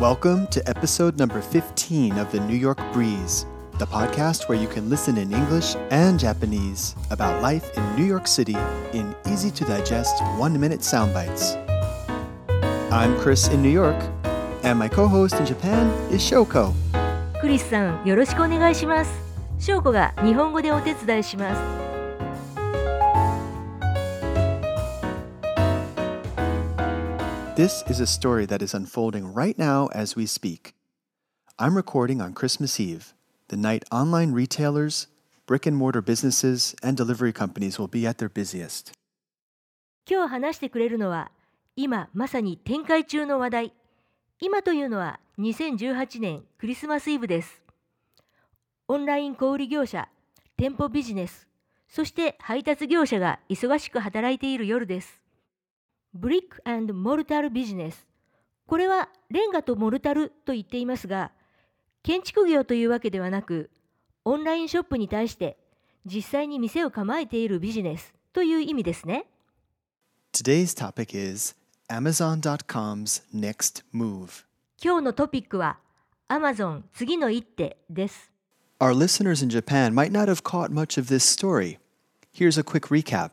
Welcome to episode number 15 of the New York Breeze, the podcast where you can listen in English and Japanese about life in New York City in easy to digest one minute sound bites. I'm Chris in New York, and my co host in Japan is Shoko. クリスさん、よろしくお願いします。翔子が日本語でお手伝いします。 This is a story that is unfolding right now as we speak. I'm recording on Christmas Eve, the night online retailers, brick and mortar businesses, and delivery companies will be at their busiest. 今日話してくれるのは、今まさに展開中の話題。今というのは2018年クリスマスイブです。オンライン小売業者、店舗ビジネス、そして配達業者が忙しく働いている夜です。ブリックモルタルビジネス。これはレンガとモルタルと言っていますが、建築業というわけではなく、オンラインショップに対して実際に店を構えているビジネスという意味ですね。Today's topic is Amazon.com's next move. 今日のトピックは Amazon 次の一手です。Our listeners in Japan might not have caught much of this story. Here's a quick recap.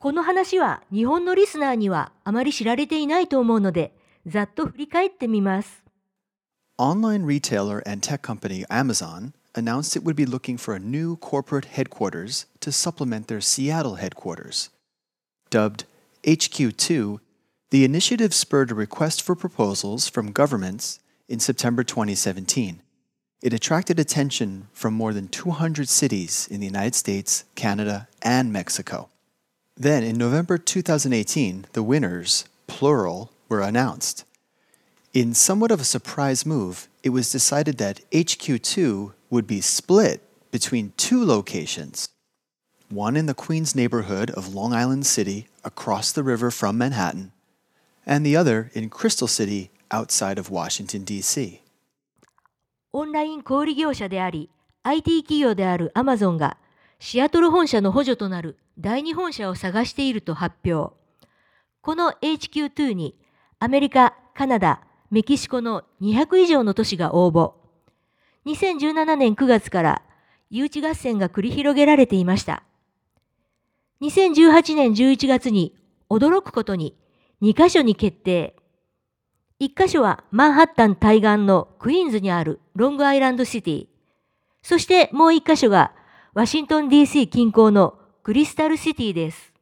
この話は日本のリスナーにはあまり知られていないと思うので、ざっと振り返ってみます。Online retailer and tech company Amazon announced it would be looking for a new corporate headquarters to supplement their Seattle headquarters. Dubbed HQ2, the initiative spurred a request for proposals from governments in September 2017. It attracted attention from more than 200 cities in the United States, Canada, and Mexico. Then, in November 2018, the winners, plural, were announced. In somewhat of a surprise move, it was decided that HQ2 would be split between two locations one in the Queens neighborhood of Long Island City across the river from Manhattan, and the other in Crystal City outside of Washington, D.C. オンライン小売業者であり、IT 企業である Amazon が シアトル本社の補助となる第二本社を探していると発表。この HQ2 にアメリカ、カナダ、メキシコの200以上の都市が応募。2017年9月から誘致合戦が繰り広げられていました。2018年11月に驚くことに2カ所に決定。1カ所はマンハッタン対岸のクイーンズにあるロングアイランドシティ。そしてもう1カ所がワシントン DC 近郊のクリスタルシティです。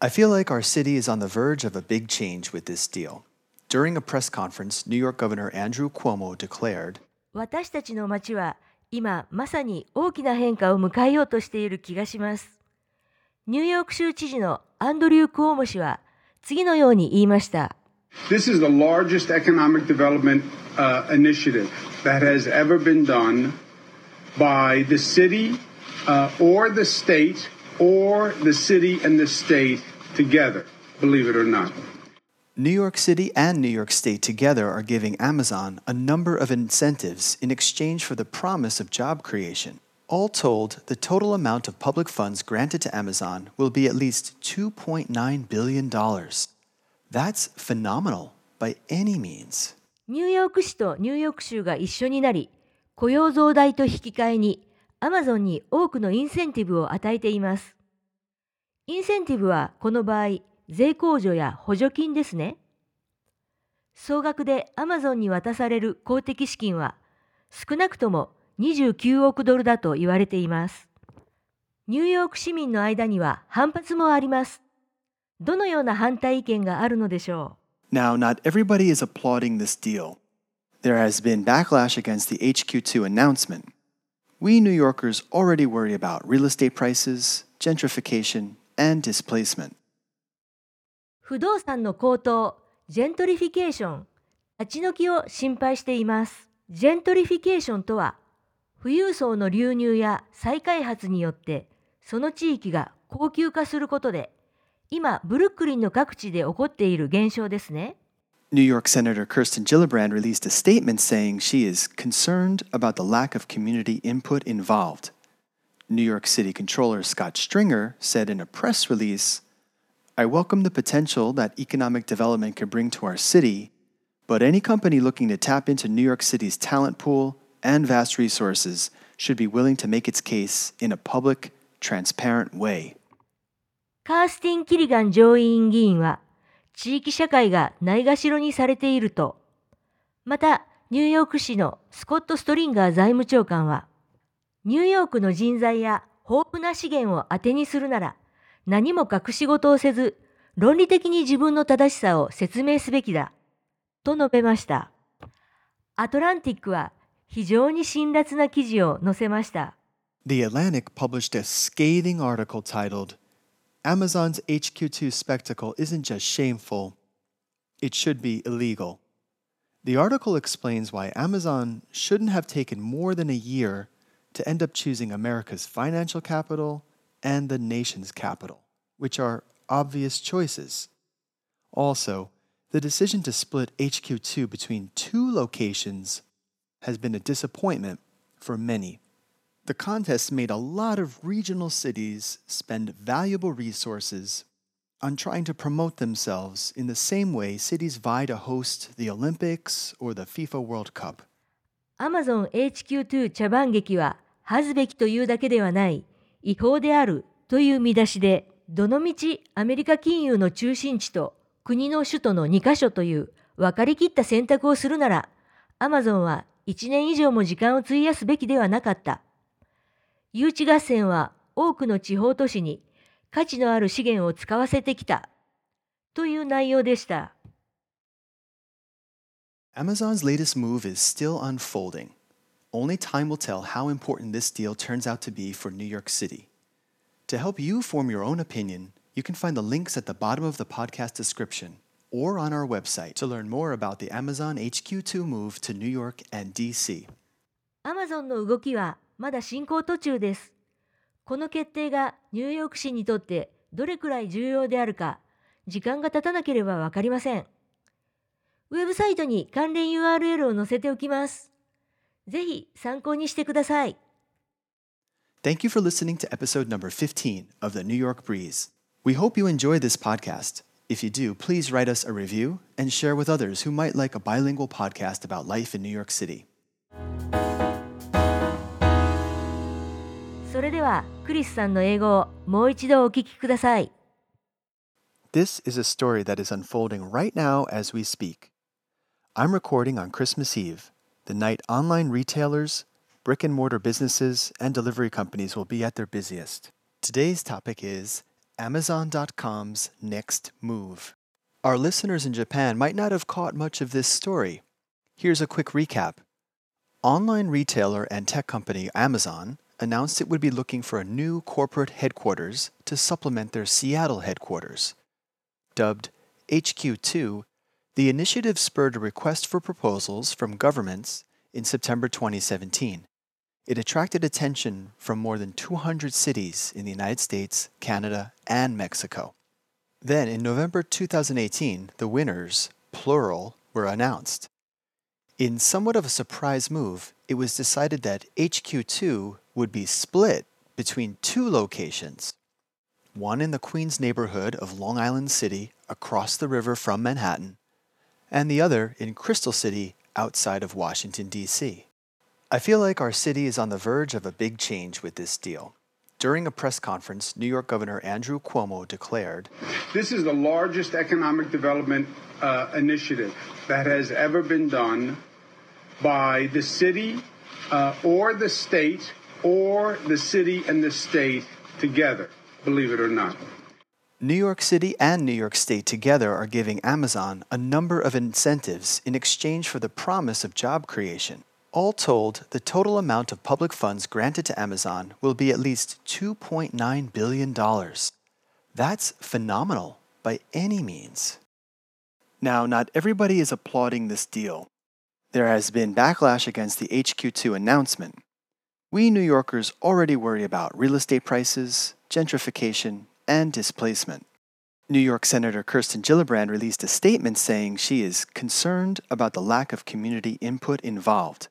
I feel like our city is on the verge of a big change with this deal. During a press conference, New York Governor Andrew Cuomo declared, 私たちの街は今まさに大きな変化を迎えようとしている気がします。ニューヨーク州知事のアンドリュー・クオモ氏は次のように言いました。This is the largest economic development uh, initiative that has ever been done by the city uh, or the state or the city and the state together, believe it or not. New York City and New York State together are giving Amazon a number of incentives in exchange for the promise of job creation. All told, the total amount of public funds granted to Amazon will be at least $2.9 billion. That's phenomenal by any means. ニューヨーク市とニューヨーク州が一緒になり、雇用増大と引き換えに、 アマゾンに多くのインセンティブを与えています。インセンティブはこの場合、税控除や補助金ですね。総額でアマゾンに渡される公的資金は、少なくとも29億ドルだと言われています。ニューヨーク市民の間には反発もあります。どのような反対意見があるのでしょう？Now, not everybody is applauding this deal. There has been backlash against the HQ2 announcement. We New Yorkers already worry about real estate prices, gentrification, and displacement. 不動産の高騰、ジェントリフィケーション、立ち退きを心配しています。ジェントリフィケーションとは、富裕層の流入や再開発によって、その地域が高級化することで、今、ブルックリンの各地で起こっている現象ですね。New York Senator Kirsten Gillibrand released a statement saying she is concerned about the lack of community input involved. New York City Controller Scott Stringer said in a press release I welcome the potential that economic development could bring to our city, But any company looking to tap into New York City's talent pool and vast resources should be willing to make its case in a public, transparent way. カースティン・キリガン上院議員は、 地域社会がないがしろにされていると、また、ニューヨーク市のスコット・ストリンガー財務長官は、ニューヨークの人材や豊富な資源を当てにするなら、何も隠し事をせず、論理的に自分の正しさを説明すべきだ、と述べました。アトランティックは非常に辛辣な記事を載せました。The Atlantic published a scathing article titled Amazon's HQ2 spectacle isn't just shameful, it should be illegal. The article explains why Amazon shouldn't have taken more than a year to end up choosing America's financial capital and the nation's capital, which are obvious choices. Also, the decision to split HQ2 between two locations has been a disappointment for many. The contest made a lot of regional cities spend valuable resources on trying to promote themselves in the same way cities vie to host the Olympics or the FIFA World Cup. Amazon HQ2 茶番劇は恥ずべきというだけではない違法であるという見出しでどのみちアメリカ金融の中心地と国の首都の2カ所という分かりきった選択をするならアマゾンは1年以上も時間を費やすべきではなかった。誘致合戦は多くの地方都市に価値のある資源を使わせてきたという内容でした。Amazon's latest move is still unfolding. Only time will tell how important this deal turns out to be for New York City. To help you form your own opinion, you can find the links at the bottom of the podcast description or on our website to learn more about the Amazon HQ2 move to New York and DC. Amazon の動きはまだ進行途中です。この決定がニューヨーク市にとってどれくらい重要であるか、時間が経たなければわかりません。ウェブサイトに関連 URL を載せておきます。ぜひ参考にしてください。Thank you for listening to episode number 15 of the New York Breeze. We hope you enjoy this podcast. If you do, please write us a review and share with others who might like a bilingual podcast about life in New York City. それではクリスさんの英語をもう一度お聞きください。This is a story that is unfolding right now as we speak. I'm recording on Christmas Eve, the night online retailers, brick and mortar businesses, and delivery companies will be at their busiest. Today's topic is Amazon.com's next move. Our listeners in Japan might not have caught much of this story. Here's a quick recap. Online retailer and tech company Amazon announced it would be looking for a new corporate headquarters to supplement their Seattle headquarters. Dubbed HQ2, the initiative spurred a request for proposals from governments in September 2017. It attracted attention from more than 200 cities in the United States, Canada, and Mexico. Then, in November 2018, the winners, plural, were announced. In somewhat of a surprise move, it was decided that HQ2 would be split between two locations one in the Queens neighborhood of Long Island City across the river from Manhattan, and the other in Crystal City outside of Washington, D.C. I feel like our city is on the verge of a big change with this deal. During a press conference, New York Governor Andrew Cuomo declared This is the largest economic development uh, initiative that has ever been done by the city uh, or the state or the city and the state together, believe it or not. New York City and New York State together are giving Amazon a number of incentives in exchange for the promise of job creation. All told, the total amount of public funds granted to Amazon will be at least $2.9 billion. That's phenomenal by any means. Now, not everybody is applauding this deal. There has been backlash against the HQ2 announcement. We New Yorkers already worry about real estate prices, gentrification, and displacement. New York Senator Kirsten Gillibrand released a statement saying she is concerned about the lack of community input involved.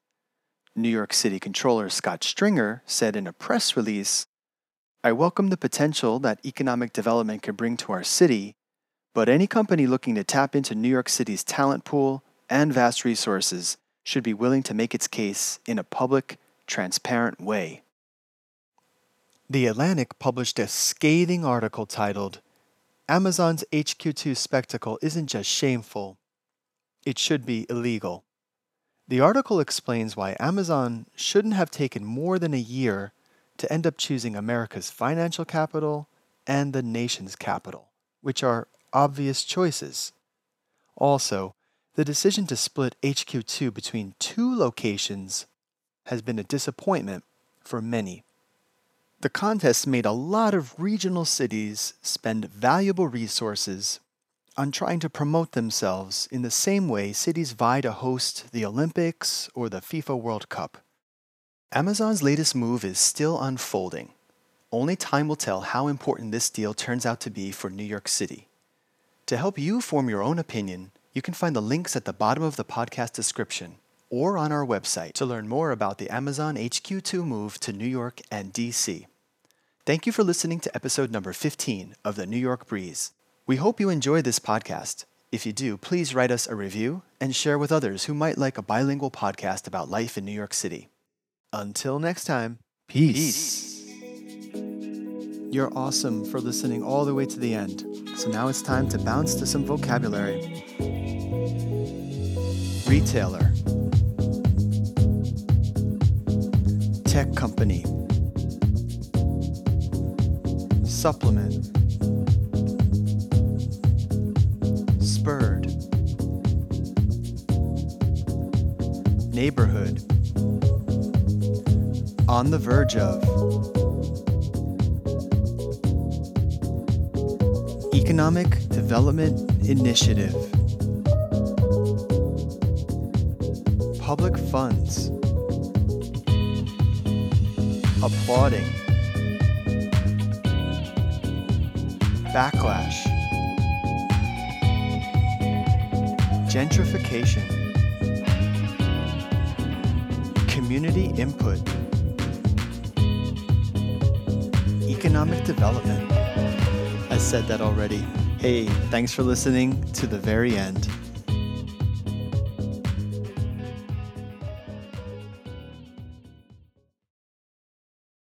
New York City Controller Scott Stringer said in a press release I welcome the potential that economic development can bring to our city, but any company looking to tap into New York City's talent pool and vast resources should be willing to make its case in a public, transparent way. The Atlantic published a scathing article titled, Amazon's HQ2 spectacle isn't just shameful, it should be illegal. The article explains why Amazon shouldn't have taken more than a year to end up choosing America's financial capital and the nation's capital, which are obvious choices. Also, the decision to split HQ2 between two locations has been a disappointment for many. The contest made a lot of regional cities spend valuable resources on trying to promote themselves in the same way cities vie to host the Olympics or the FIFA World Cup. Amazon's latest move is still unfolding. Only time will tell how important this deal turns out to be for New York City. To help you form your own opinion, you can find the links at the bottom of the podcast description or on our website to learn more about the Amazon HQ2 move to New York and DC. Thank you for listening to episode number 15 of the New York Breeze. We hope you enjoy this podcast. If you do, please write us a review and share with others who might like a bilingual podcast about life in New York City. Until next time, peace. You're awesome for listening all the way to the end. So now it's time to bounce to some vocabulary. Retailer, tech company. Supplement, spurred, neighborhood, on the verge of, economic development initiative, public funds, applauding. backlash, gentrification, community input, economic development. I said that already. Hey, thanks for listening to the very end.